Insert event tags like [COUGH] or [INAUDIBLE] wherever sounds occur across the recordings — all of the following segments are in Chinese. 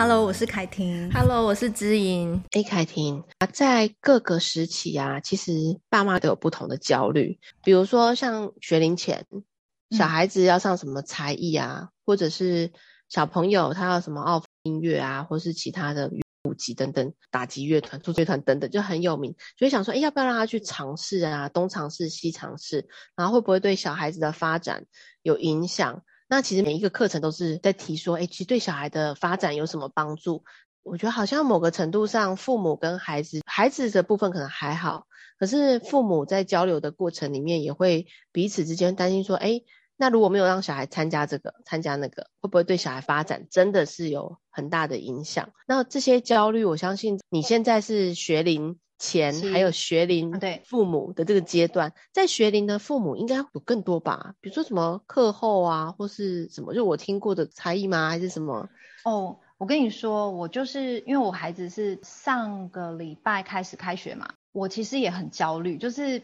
Hello，我是凯婷。Hello，我是知音。哎，凯婷啊，在各个时期啊，其实爸妈都有不同的焦虑。比如说，像学龄前，小孩子要上什么才艺啊，嗯、或者是小朋友他要什么奥音乐啊，或是其他的舞集等等，打击乐团、足球乐团等等，就很有名。所以想说，哎，要不要让他去尝试啊？东尝试，西尝试，然后会不会对小孩子的发展有影响？那其实每一个课程都是在提说，哎，其实对小孩的发展有什么帮助？我觉得好像某个程度上，父母跟孩子，孩子的部分可能还好，可是父母在交流的过程里面，也会彼此之间担心说，哎，那如果没有让小孩参加这个，参加那个，会不会对小孩发展真的是有很大的影响？那这些焦虑，我相信你现在是学龄。前还有学龄对父母的这个阶段，在学龄的父母应该有更多吧？比如说什么课后啊，或是什么，就我听过的才艺吗？还是什么？哦，我跟你说，我就是因为我孩子是上个礼拜开始开学嘛，我其实也很焦虑，就是。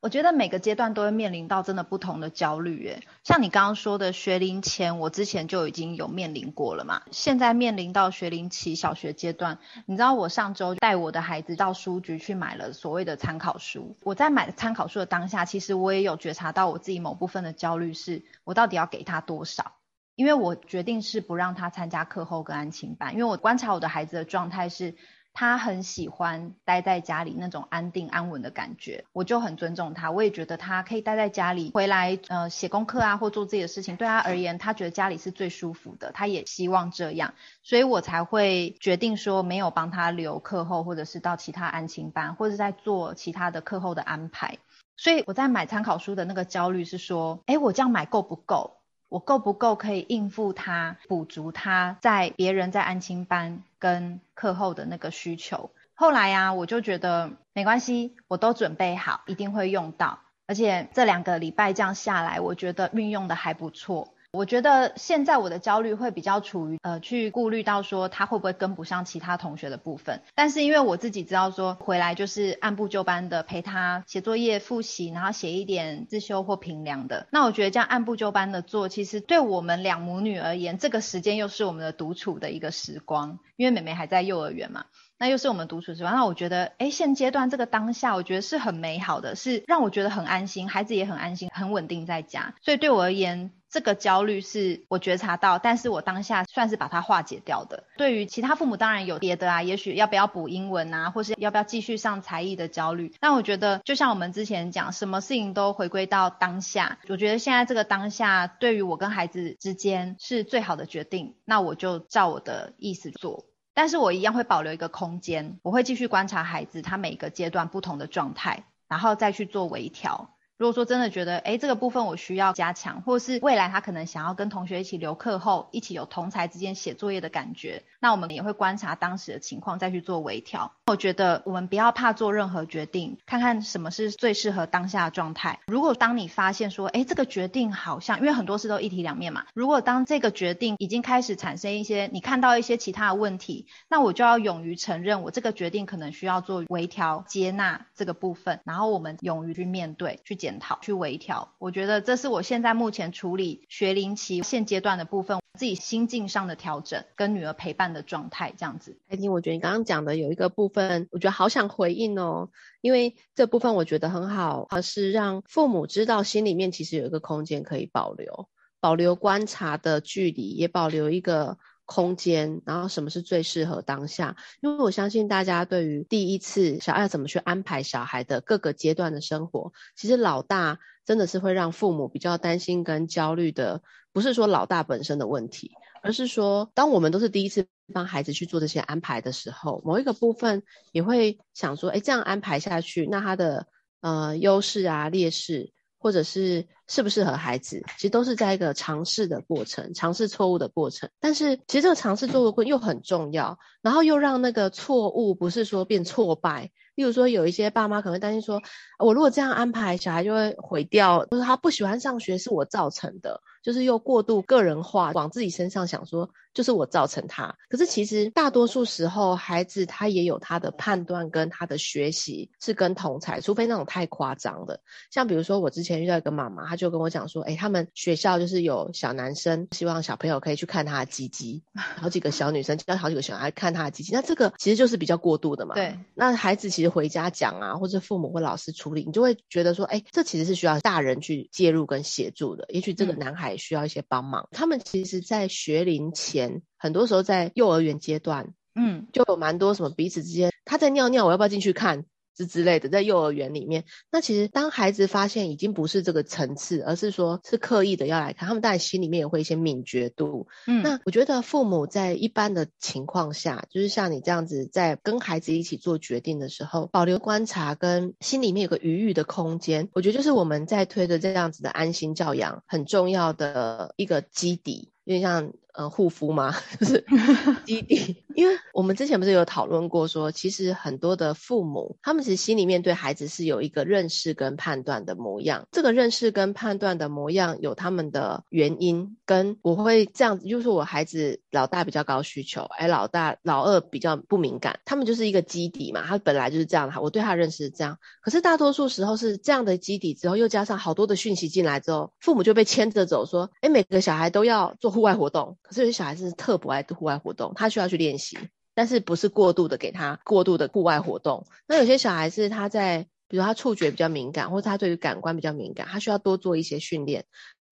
我觉得每个阶段都会面临到真的不同的焦虑，诶，像你刚刚说的学龄前，我之前就已经有面临过了嘛。现在面临到学龄期小学阶段，你知道我上周带我的孩子到书局去买了所谓的参考书。我在买参考书的当下，其实我也有觉察到我自己某部分的焦虑，是我到底要给他多少？因为我决定是不让他参加课后跟安亲班，因为我观察我的孩子的状态是。他很喜欢待在家里那种安定安稳的感觉，我就很尊重他。我也觉得他可以待在家里，回来呃写功课啊，或做自己的事情，对他而言，他觉得家里是最舒服的。他也希望这样，所以我才会决定说没有帮他留课后，或者是到其他安亲班，或者是在做其他的课后的安排。所以我在买参考书的那个焦虑是说，诶，我这样买够不够？我够不够可以应付他，补足他在别人在安亲班跟课后的那个需求？后来呀、啊，我就觉得没关系，我都准备好，一定会用到。而且这两个礼拜这样下来，我觉得运用的还不错。我觉得现在我的焦虑会比较处于呃，去顾虑到说他会不会跟不上其他同学的部分。但是因为我自己知道说回来就是按部就班的陪他写作业、复习，然后写一点自修或评量的。那我觉得这样按部就班的做，其实对我们两母女而言，这个时间又是我们的独处的一个时光，因为妹妹还在幼儿园嘛。那又是我们独处时光，那我觉得，诶，现阶段这个当下，我觉得是很美好的，是让我觉得很安心，孩子也很安心，很稳定在家。所以对我而言，这个焦虑是我觉察到，但是我当下算是把它化解掉的。对于其他父母，当然有别的啊，也许要不要补英文啊，或是要不要继续上才艺的焦虑。但我觉得，就像我们之前讲，什么事情都回归到当下。我觉得现在这个当下，对于我跟孩子之间是最好的决定，那我就照我的意思做。但是我一样会保留一个空间，我会继续观察孩子他每个阶段不同的状态，然后再去做微调。如果说真的觉得，哎，这个部分我需要加强，或是未来他可能想要跟同学一起留课后，一起有同才之间写作业的感觉，那我们也会观察当时的情况再去做微调。我觉得我们不要怕做任何决定，看看什么是最适合当下的状态。如果当你发现说，诶，这个决定好像，因为很多事都一体两面嘛。如果当这个决定已经开始产生一些，你看到一些其他的问题，那我就要勇于承认，我这个决定可能需要做微调、接纳这个部分，然后我们勇于去面对、去检讨、去微调，我觉得这是我现在目前处理学龄期现阶段的部分，自己心境上的调整，跟女儿陪伴的状态这样子。艾婷，我觉得你刚刚讲的有一个部分，我觉得好想回应哦，因为这部分我觉得很好，而是让父母知道心里面其实有一个空间可以保留，保留观察的距离，也保留一个。空间，然后什么是最适合当下？因为我相信大家对于第一次小爱怎么去安排小孩的各个阶段的生活，其实老大真的是会让父母比较担心跟焦虑的，不是说老大本身的问题，而是说当我们都是第一次帮孩子去做这些安排的时候，某一个部分也会想说，诶，这样安排下去，那他的呃优势啊劣势。或者是适不适合孩子，其实都是在一个尝试的过程，尝试错误的过程。但是其实这个尝试做的过又很重要，然后又让那个错误不是说变挫败。例如说，有一些爸妈可能会担心说，我如果这样安排，小孩就会毁掉，就是他不喜欢上学是我造成的，就是又过度个人化，往自己身上想说，就是我造成他。可是其实大多数时候，孩子他也有他的判断跟他的学习是跟同才，除非那种太夸张的。像比如说我之前遇到一个妈妈，她就跟我讲说，哎，他们学校就是有小男生希望小朋友可以去看他的鸡鸡，[LAUGHS] 好几个小女生叫好几个小孩看他的鸡鸡，那这个其实就是比较过度的嘛。对，那孩子其实回家讲啊，或者父母或老师处理，你就会觉得说，哎，这其实是需要大人去介入跟协助的。也许这个男孩需要一些帮忙。嗯、他们其实，在学龄前，很多时候在幼儿园阶段，嗯，就有蛮多什么彼此之间，他在尿尿，我要不要进去看？之之类的，在幼儿园里面，那其实当孩子发现已经不是这个层次，而是说是刻意的要来看，他们当然心里面也会一些敏觉度。嗯，那我觉得父母在一般的情况下，就是像你这样子，在跟孩子一起做决定的时候，保留观察跟心里面有个余裕的空间，我觉得就是我们在推的这样子的安心教养很重要的一个基底。有点像呃护肤吗，[LAUGHS] 就是 [LAUGHS] 基底。因为我们之前不是有讨论过说，其实很多的父母，他们其实心里面对孩子是有一个认识跟判断的模样。这个认识跟判断的模样有他们的原因，跟我会这样子，就是我孩子老大比较高需求，哎，老大老二比较不敏感，他们就是一个基底嘛，他本来就是这样的。我对他认识是这样，可是大多数时候是这样的基底之后，又加上好多的讯息进来之后，父母就被牵着走，说，哎，每个小孩都要做。户外活动，可是有些小孩子是特不爱户外活动，他需要去练习，但是不是过度的给他过度的户外活动。那有些小孩子他在，比如他触觉比较敏感，或者他对于感官比较敏感，他需要多做一些训练。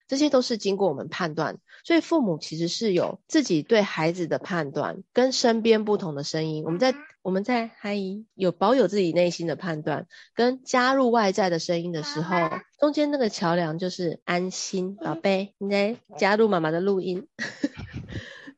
这些都是经过我们判断，所以父母其实是有自己对孩子的判断，跟身边不同的声音。我们在我们在还有保有自己内心的判断，跟加入外在的声音的时候，中间那个桥梁就是安心。宝贝，你来加入妈妈的录音。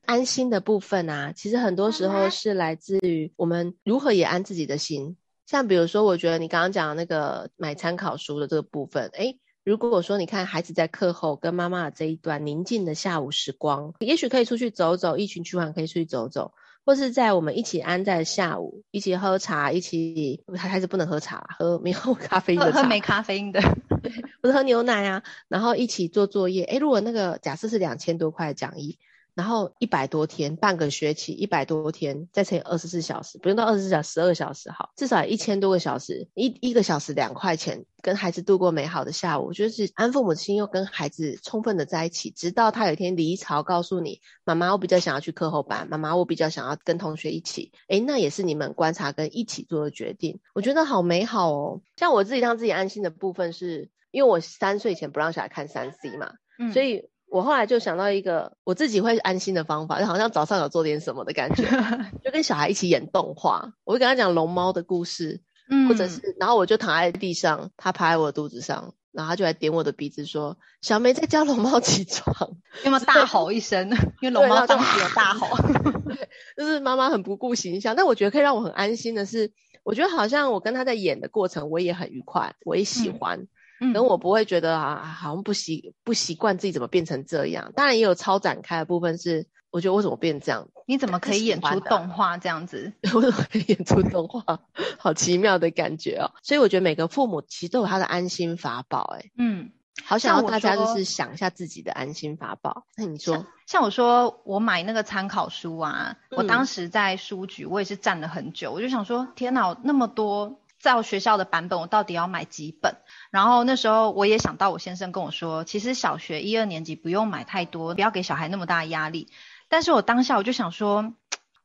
安心的部分啊，其实很多时候是来自于我们如何也安自己的心。像比如说，我觉得你刚刚讲的那个买参考书的这个部分，诶如果说你看孩子在课后跟妈妈的这一段宁静的下午时光，也许可以出去走走，一群去玩可以出去走走，或是在我们一起安在下午，一起喝茶，一起孩子不能喝茶，喝没有咖啡因的茶，喝没咖啡因的，[LAUGHS] 或者喝牛奶啊，然后一起做作业。诶，如果那个假设是两千多块的讲义。然后一百多天，半个学期，一百多天，再乘以二十四小时，不用到二十四小时，十二小时好，至少一千多个小时，一一个小时两块钱，跟孩子度过美好的下午，我觉得是安父母亲又跟孩子充分的在一起，直到他有一天离巢，告诉你，妈妈，我比较想要去课后班，妈妈，我比较想要跟同学一起，诶，那也是你们观察跟一起做的决定，我觉得好美好哦。像我自己让自己安心的部分是，因为我三岁前不让小孩看三 C 嘛，嗯，所以。我后来就想到一个我自己会安心的方法，就好像早上有做点什么的感觉，[LAUGHS] 就跟小孩一起演动画。我会跟他讲龙猫的故事，嗯，或者是，然后我就躺在地上，他趴在我的肚子上，然后他就来点我的鼻子说：“小梅在叫龙猫起床。”有没有大吼一声？[LAUGHS] 因为龙猫当时有大吼，[LAUGHS] 对，就是妈妈很不顾形象。但我觉得可以让我很安心的是，我觉得好像我跟他在演的过程，我也很愉快，我也喜欢。嗯可能我不会觉得啊，好像不习不习惯自己怎么变成这样。当然也有超展开的部分是，我觉得为什么变这样？你怎么可以演出动画这样子？[LAUGHS] 我怎么可以演出动画？[LAUGHS] 好奇妙的感觉哦。所以我觉得每个父母其实都有他的安心法宝。哎，嗯，好想要大家就是想一下自己的安心法宝。那你说像，像我说我买那个参考书啊，嗯、我当时在书局我也是站了很久，我就想说，天哪，那么多。在我学校的版本，我到底要买几本？然后那时候我也想到，我先生跟我说，其实小学一二年级不用买太多，不要给小孩那么大压力。但是我当下我就想说，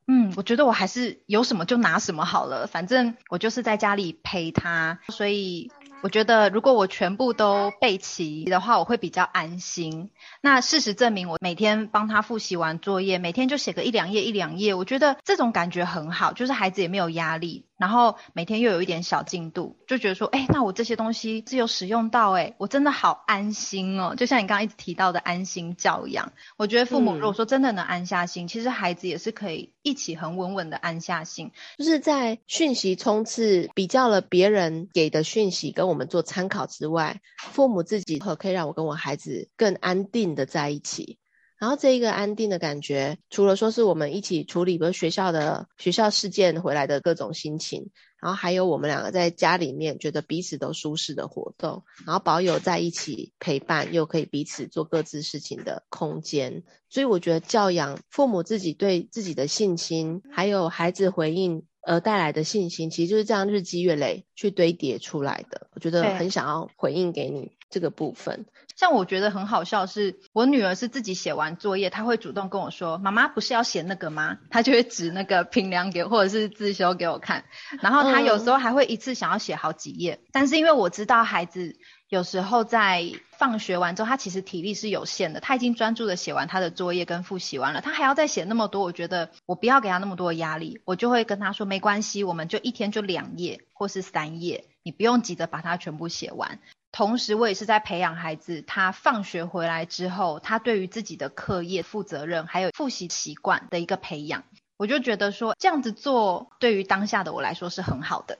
嗯，我觉得我还是有什么就拿什么好了，反正我就是在家里陪他，所以。我觉得如果我全部都备齐的话，我会比较安心。那事实证明，我每天帮他复习完作业，每天就写个一两页一两页，我觉得这种感觉很好，就是孩子也没有压力，然后每天又有一点小进度，就觉得说，哎，那我这些东西是有使用到，哎，我真的好安心哦。就像你刚刚一直提到的安心教养，我觉得父母如果说真的能安下心，嗯，其实孩子也是可以一起很稳稳的安下心。就是在讯息冲刺比较了别人给的讯息跟我们做参考之外，父母自己可可以让我跟我孩子更安定的在一起。然后这一个安定的感觉，除了说是我们一起处理，比如学校的学校事件回来的各种心情，然后还有我们两个在家里面觉得彼此都舒适的活动，然后保有在一起陪伴又可以彼此做各自事情的空间。所以我觉得教养父母自己对自己的信心，还有孩子回应而带来的信心，其实就是这样日积月累去堆叠出来的。我觉得很想要回应给你这个部分。像我觉得很好笑是，是我女儿是自己写完作业，她会主动跟我说：“妈妈不是要写那个吗？”她就会指那个平量给或者是自修给我看。然后她有时候还会一次想要写好几页。嗯。但是因为我知道孩子有时候在放学完之后，他其实体力是有限的，他已经专注的写完他的作业跟复习完了，他还要再写那么多，我觉得我不要给他那么多压力，我就会跟他说：“没关系，我们就一天就两页或是三页，你不用急着把它全部写完。”同时，我也是在培养孩子，他放学回来之后，他对于自己的课业负责任，还有复习习惯的一个培养。我就觉得说，这样子做对于当下的我来说是很好的。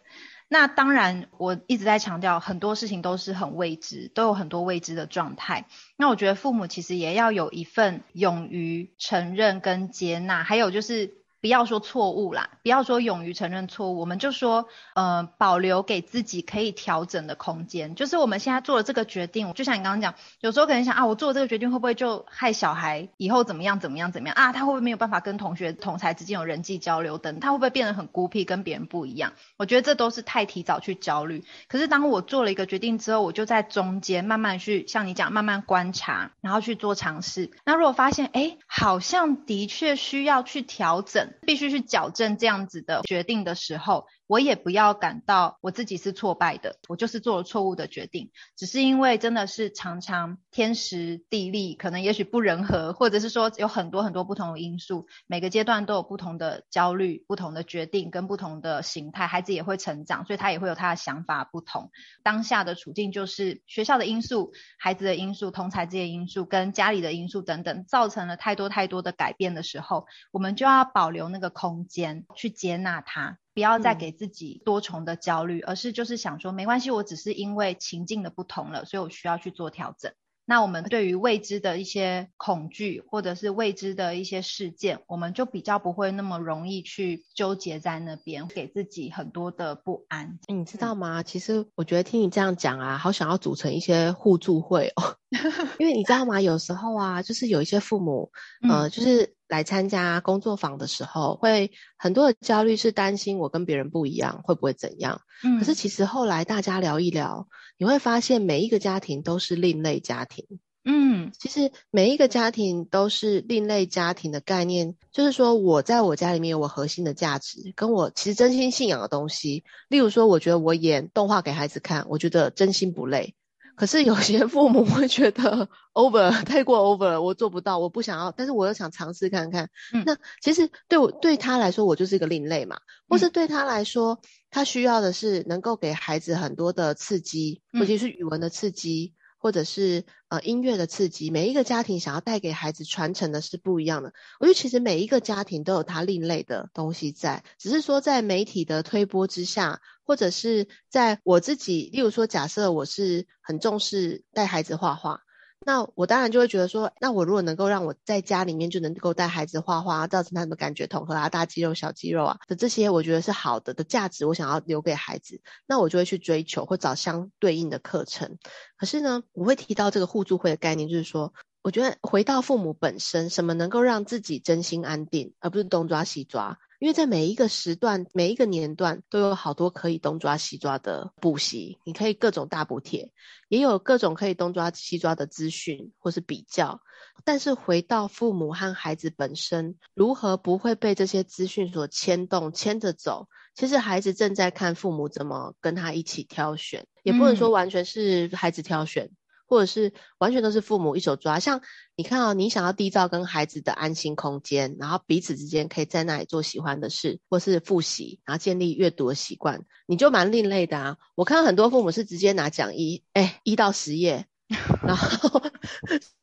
那当然，我一直在强调，很多事情都是很未知，都有很多未知的状态。那我觉得父母其实也要有一份勇于承认跟接纳，还有就是。不要说错误啦，不要说勇于承认错误，我们就说，呃，保留给自己可以调整的空间。就是我们现在做了这个决定，就像你刚刚讲，有时候可能想啊，我做这个决定会不会就害小孩以后怎么样怎么样怎么样啊？他会不会没有办法跟同学同才之间有人际交流等？他会不会变得很孤僻，跟别人不一样？我觉得这都是太提早去焦虑。可是当我做了一个决定之后，我就在中间慢慢去像你讲，慢慢观察，然后去做尝试。那如果发现，哎，好像的确需要去调整。必须去矫正这样子的决定的时候，我也不要感到我自己是挫败的，我就是做了错误的决定，只是因为真的是常常天时地利，可能也许不人和，或者是说有很多很多不同的因素，每个阶段都有不同的焦虑、不同的决定跟不同的形态，孩子也会成长，所以他也会有他的想法不同。当下的处境就是学校的因素、孩子的因素、同才这些因素跟家里的因素等等，造成了太多太多的改变的时候，我们就要保留那个空间去接纳它。不要再给自己多重的焦虑，嗯，而是就是想说，没关系，我只是因为情境的不同了，所以我需要去做调整。那我们对于未知的一些恐惧，或者是未知的一些事件，我们就比较不会那么容易去纠结在那边，给自己很多的不安。你知道吗？其实我觉得听你这样讲啊，好想要组成一些互助会哦。[LAUGHS] 因为你知道吗？有时候啊，就是有一些父母，呃，就是来参加工作坊的时候，会很多的焦虑，是担心我跟别人不一样，会不会怎样？嗯。可是其实后来大家聊一聊，你会发现每一个家庭都是另类家庭。嗯，其实每一个家庭都是另类家庭的概念，就是说我在我家里面有我核心的价值，跟我其实真心信仰的东西。例如说，我觉得我演动画给孩子看，我觉得真心不累。可是有些父母会觉得 over [LAUGHS] 太过 over 了，我做不到，我不想要，但是我又想尝试看看。嗯，那其实对我对他来说，我就是一个另类嘛，或是对他来说，他需要的是能够给孩子很多的刺激，尤其是语文的刺激。或者是呃音乐的刺激，每一个家庭想要带给孩子传承的是不一样的。我觉得其实每一个家庭都有他另类的东西在，只是说在媒体的推波之下，或者是在我自己，例如说假设我是很重视带孩子画画。那我当然就会觉得说，那我如果能够让我在家里面就能够带孩子画画，造成他们的感觉统合啊，大肌肉、小肌肉啊的这些，我觉得是好的的价值，我想要留给孩子，那我就会去追求或找相对应的课程。可是呢，我会提到这个互助会的概念，就是说，我觉得回到父母本身，什么能够让自己真心安定，而不是东抓西抓。因为在每一个时段、每一个年段，都有好多可以东抓西抓的补习，你可以各种大补贴，也有各种可以东抓西抓的资讯或是比较。但是回到父母和孩子本身，如何不会被这些资讯所牵动、牵着走？其实孩子正在看父母怎么跟他一起挑选，也不能说完全是孩子挑选。嗯或者是完全都是父母一手抓，像你看哦，你想要缔造跟孩子的安心空间，然后彼此之间可以在那里做喜欢的事，或是复习，然后建立阅读的习惯，你就蛮另类的啊。我看到很多父母是直接拿讲义，哎，一到十页，[LAUGHS] 然后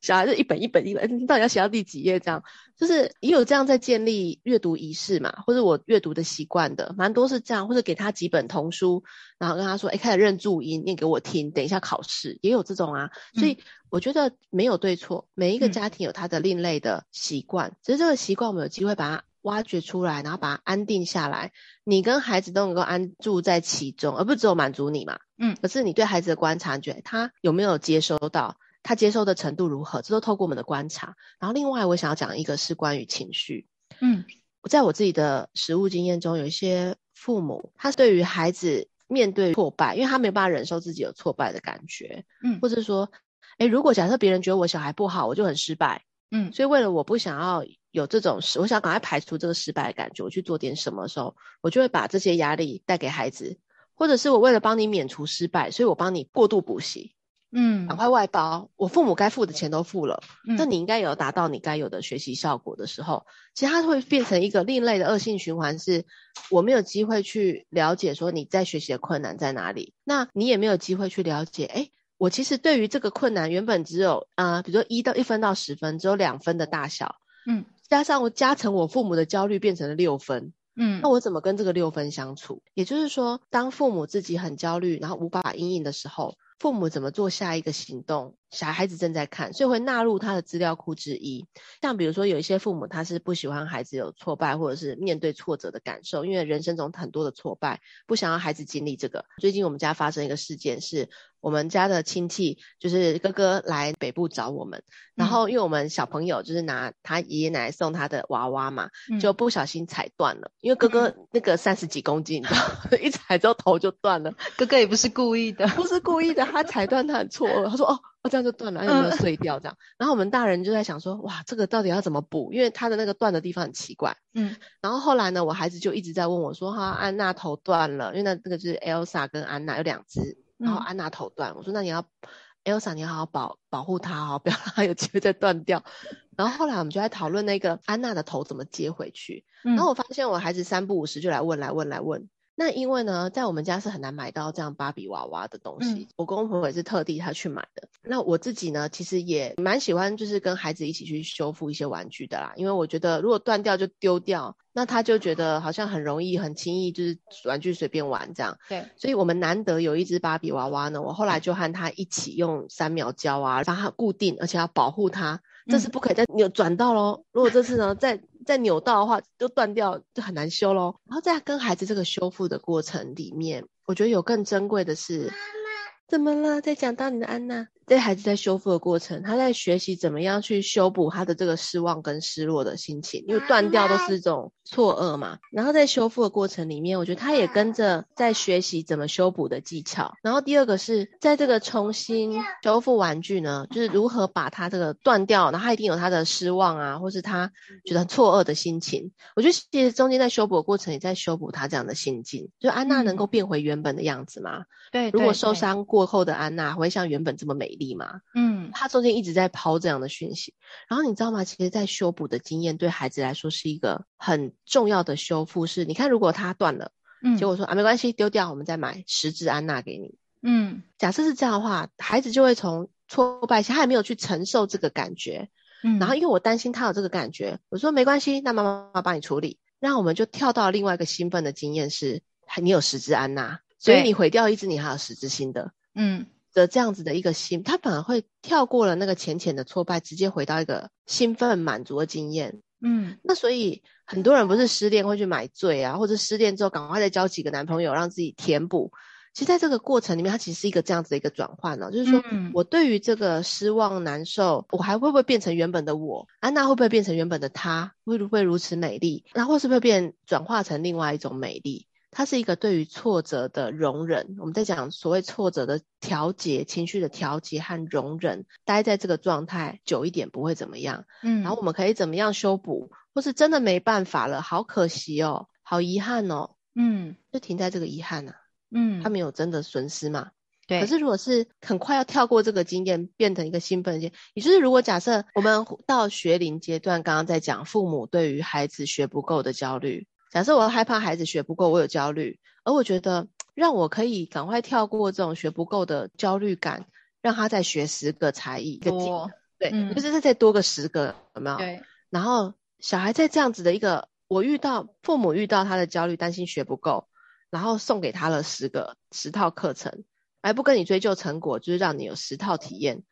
小孩子一本一本一本，你到底要写到第几页？这样就是也有这样在建立阅读仪式嘛，或者我阅读的习惯的，蛮多是这样，或者给他几本童书，然后跟他说，哎，开始认注音，念给我听，等一下考试也有这种啊。所以我觉得没有对错，每一个家庭有他的另类的习惯，嗯、只是这个习惯我们有机会把它挖掘出来，然后把它安定下来，你跟孩子都能够安住在其中，而不只有满足你嘛。嗯，可是你对孩子的观察，觉得他有没有接收到？他接收的程度如何？这都透过我们的观察。然后另外，我想要讲一个是关于情绪。嗯，在我自己的实务经验中，有一些父母，他对于孩子面对挫败，因为他没有办法忍受自己有挫败的感觉。嗯，或者说，诶，如果假设别人觉得我小孩不好，我就很失败。嗯，所以为了我不想要有这种事，我想赶快排除这个失败的感觉，我去做点什么的时候，我就会把这些压力带给孩子。或者是我为了帮你免除失败，所以我帮你过度补习，嗯，赶快外包，我父母该付的钱都付了，那、嗯、你应该有达到你该有的学习效果的时候，其实它会变成一个另类的恶性循环，是我没有机会去了解说你在学习的困难在哪里，那你也没有机会去了解，诶，我其实对于这个困难原本只有啊、呃，比如说一到一分到十分，只有两分的大小，嗯，加上我加成我父母的焦虑变成了六分。嗯，那我怎么跟这个六分相处？也就是说，当父母自己很焦虑，然后无法应应的时候，父母怎么做下一个行动？小孩子正在看，所以会纳入他的资料库之一。像比如说，有一些父母他是不喜欢孩子有挫败或者是面对挫折的感受，因为人生中很多的挫败，不想要孩子经历这个。最近我们家发生一个事件是。我们家的亲戚就是哥哥来北部找我们，然后因为我们小朋友就是拿他爷爷奶奶送他的娃娃嘛，嗯、就不小心踩断了。因为哥哥那个三十几公斤，你知道，[LAUGHS] 一踩之后头就断了。哥哥也不是故意的，不是故意的，他踩断他很错愕，他说：“哦，哦这样就断了，有没有碎掉？”这样，然后我们大人就在想说：“哇，这个到底要怎么补？”因为他的那个断的地方很奇怪。嗯，然后后来呢，我孩子就一直在问我说：“哈，安娜头断了，因为那那个就是 Elsa 跟安娜有两只。”然后安娜头断，我说，那你要 Elsa，你要好好保保护她哦，[LAUGHS] 不要让她有机会再断掉。然后后来我们就在讨论那个安娜的头怎么接回去。然后我发现我孩子三不五时就来问来问来问。那因为呢，在我们家是很难买到这样芭比娃娃的东西，嗯、我公公婆婆也是特地他去买的。那我自己呢，其实也蛮喜欢，就是跟孩子一起去修复一些玩具的啦。因为我觉得如果断掉就丢掉，那他就觉得好像很容易、很轻易，就是玩具随便玩这样。对，所以我们难得有一只芭比娃娃呢，我后来就和他一起用三秒胶啊，把它固定，而且要保护它。这次不可以再扭转到喽。如果这次呢再再扭到的话，就断掉，就很难修喽。然后在跟孩子这个修复的过程里面，我觉得有更珍贵的是，怎么了？在讲到你的安娜。这孩子在修复的过程，他在学习怎么样去修补他的这个失望跟失落的心情，因为断掉都是一种错愕嘛。然后在修复的过程里面，我觉得他也跟着在学习怎么修补的技巧。然后第二个是在这个重新修复玩具呢，就是如何把他这个断掉，然后他一定有他的失望啊，或是他觉得很错愕的心情。我觉得其实中间在修补的过程也在修补他这样的心境，就安娜能够变回原本的样子吗？对，如果受伤过后的安娜会像原本这么美丽。吗，嗯，他中间一直在抛这样的讯息，然后你知道吗？其实，在修补的经验对孩子来说是一个很重要的修复。是，你看，如果他断了，嗯，结果说啊，没关系，丢掉，我们再买十只安娜给你，嗯，假设是这样的话，孩子就会从挫败期，他还没有去承受这个感觉，嗯，然后因为我担心他有这个感觉，我说没关系，那妈妈帮你处理，那我们就跳到另外一个兴奋的经验是，你有十只安娜，所以你毁掉一只，你还有十只新的，嗯。的这样子的一个心，他反而会跳过了那个浅浅的挫败，直接回到一个兴奋满足的经验。嗯，那所以很多人不是失恋会去买醉啊，或者失恋之后赶快再交几个男朋友让自己填补。其实在这个过程里面，它其实是一个这样子的一个转换呢，就是说、嗯、我对于这个失望难受，我还会不会变成原本的我？安娜会不会变成原本的她？会不会如此美丽？然后是不是变转化成另外一种美丽？它是一个对于挫折的容忍，我们在讲所谓挫折的调节、情绪的调节和容忍，待在这个状态久一点不会怎么样。嗯，然后我们可以怎么样修补，或是真的没办法了，好可惜哦，好遗憾哦。嗯，就停在这个遗憾啊。嗯，他没有真的损失嘛？对。可是如果是很快要跳过这个经验，变成一个兴奋的，也就是如果假设我们到学龄阶段，刚刚在讲父母对于孩子学不够的焦虑。假设我害怕孩子学不够，我有焦虑，而我觉得让我可以赶快跳过这种学不够的焦虑感，让他再学十个才艺，一个技能，对，嗯、就是再多个十个，有没有？对。然后小孩在这样子的一个，我遇到父母遇到他的焦虑，担心学不够，然后送给他了十个十套课程，而不跟你追究成果，就是让你有十套体验。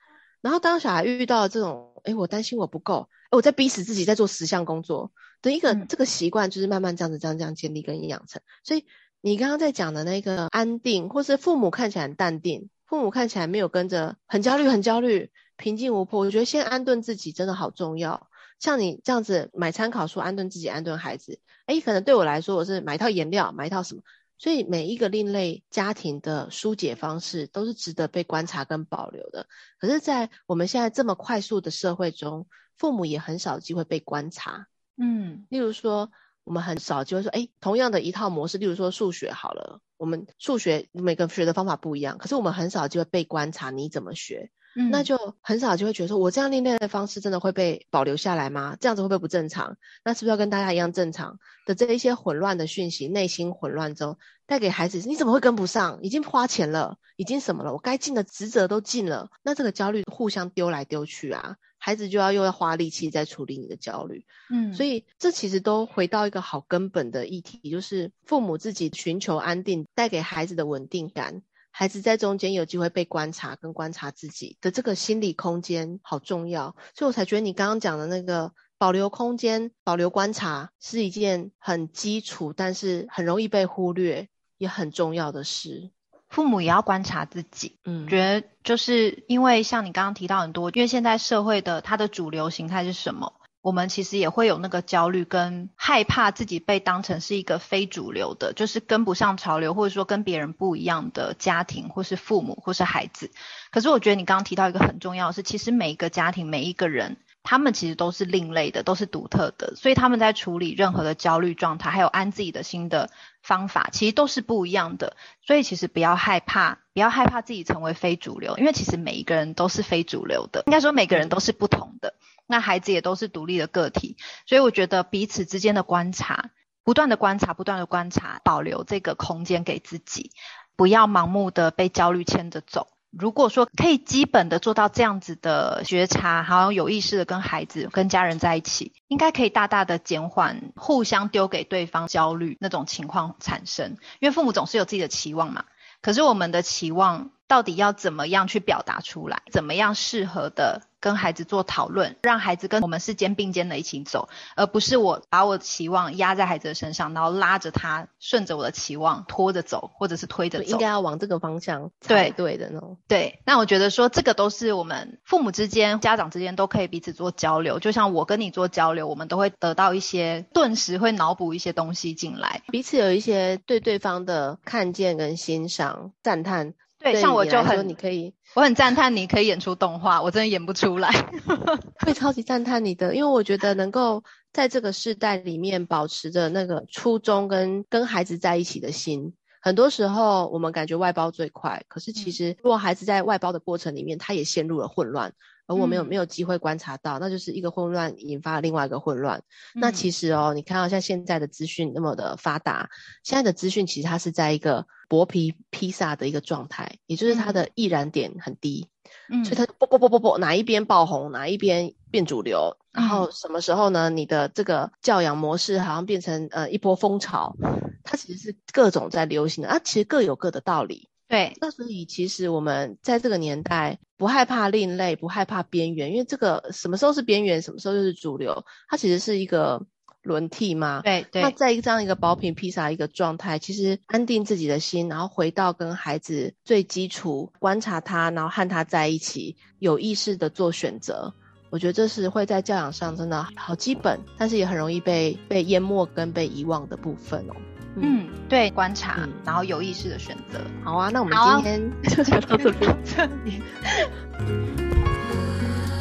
然后当小孩遇到这种，哎，我担心我不够，我在逼死自己在做十项工作的一个、嗯、这个习惯，就是慢慢这样子这样这样建立跟养成。所以你刚刚在讲的那个安定，或是父母看起来很淡定，父母看起来没有跟着很焦虑很焦虑，平静无波。我觉得先安顿自己真的好重要。像你这样子买参考书安顿自己，安顿孩子，哎，可能对我来说，我是买一套颜料，买一套什么。所以每一个另类家庭的疏解方式都是值得被观察跟保留的。可是，在我们现在这么快速的社会中，父母也很少机会被观察。嗯，例如说，我们很少就会说，哎，同样的一套模式，例如说数学好了，我们数学每个学的方法不一样，可是我们很少就会被观察你怎么学。嗯，那就很少就会觉得说，我这样练练的方式真的会被保留下来吗？这样子会不会不正常？那是不是要跟大家一样正常的这一些混乱的讯息，内心混乱中带给孩子，你怎么会跟不上？已经花钱了，已经什么了？我该尽的职责都尽了，那这个焦虑互相丢来丢去啊，孩子就要又要花力气在处理你的焦虑。嗯，所以这其实都回到一个好根本的议题，就是父母自己寻求安定，带给孩子的稳定感。孩子在中间有机会被观察，跟观察自己的这个心理空间好重要，所以我才觉得你刚刚讲的那个保留空间、保留观察是一件很基础，但是很容易被忽略也很重要的事。父母也要观察自己，嗯，觉得就是因为像你刚刚提到很多，因为现在社会的它的主流形态是什么？我们其实也会有那个焦虑跟害怕自己被当成是一个非主流的，就是跟不上潮流，或者说跟别人不一样的家庭，或是父母，或是孩子。可是我觉得你刚刚提到一个很重要的是，其实每一个家庭，每一个人，他们其实都是另类的，都是独特的，所以他们在处理任何的焦虑状态，还有安自己的心的方法，其实都是不一样的。所以其实不要害怕，不要害怕自己成为非主流，因为其实每一个人都是非主流的，应该说每个人都是不同的。那孩子也都是独立的个体，所以我觉得彼此之间的观察，不断的观察，不断的观察，保留这个空间给自己，不要盲目的被焦虑牵着走。如果说可以基本的做到这样子的觉察，好像有意识的跟孩子、跟家人在一起，应该可以大大的减缓互相丢给对方焦虑那种情况产生。因为父母总是有自己的期望嘛，可是我们的期望到底要怎么样去表达出来？怎么样适合的？跟孩子做讨论，让孩子跟我们是肩并肩的一起走，而不是我把我的期望压在孩子的身上，然后拉着他顺着我的期望拖着走，或者是推着走。应该要往这个方向对对的那种。对，那我觉得说这个都是我们父母之间、家长之间都可以彼此做交流。就像我跟你做交流，我们都会得到一些，顿时会脑补一些东西进来，彼此有一些对对方的看见跟欣赏、赞叹。对，像我就很，你可以，我很赞叹你可以演出动画，我真的演不出来，[LAUGHS] 会超级赞叹你的，因为我觉得能够在这个世代里面保持着那个初衷跟跟孩子在一起的心，很多时候我们感觉外包最快，可是其实如果孩子在外包的过程里面，他也陷入了混乱。而我没有没有机会观察到，嗯，那就是一个混乱引发了另外一个混乱，嗯。那其实哦，你看到像现在的资讯那么的发达，现在的资讯其实它是在一个薄皮披萨的一个状态，也就是它的易燃点很低，嗯，所以它不不不不不，哪一边爆红，哪一边变主流，嗯，然后什么时候呢？你的这个教养模式好像变成呃一波风潮，它其实是各种在流行的，啊，其实各有各的道理。对，那所以其实我们在这个年代不害怕另类，不害怕边缘，因为这个什么时候是边缘，什么时候就是主流，它其实是一个轮替嘛。对对。那在这样一个薄皮披萨一个状态，其实安定自己的心，然后回到跟孩子最基础观察他，然后和他在一起，有意识的做选择，我觉得这是会在教养上真的好基本，但是也很容易被被淹没跟被遗忘的部分哦。嗯，对，观察、嗯，然后有意识的选择。好啊，那我们今天就讲到这里。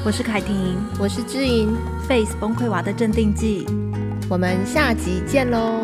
我是凯婷，我是知音，Face 崩溃娃的镇定剂。我们下集见喽。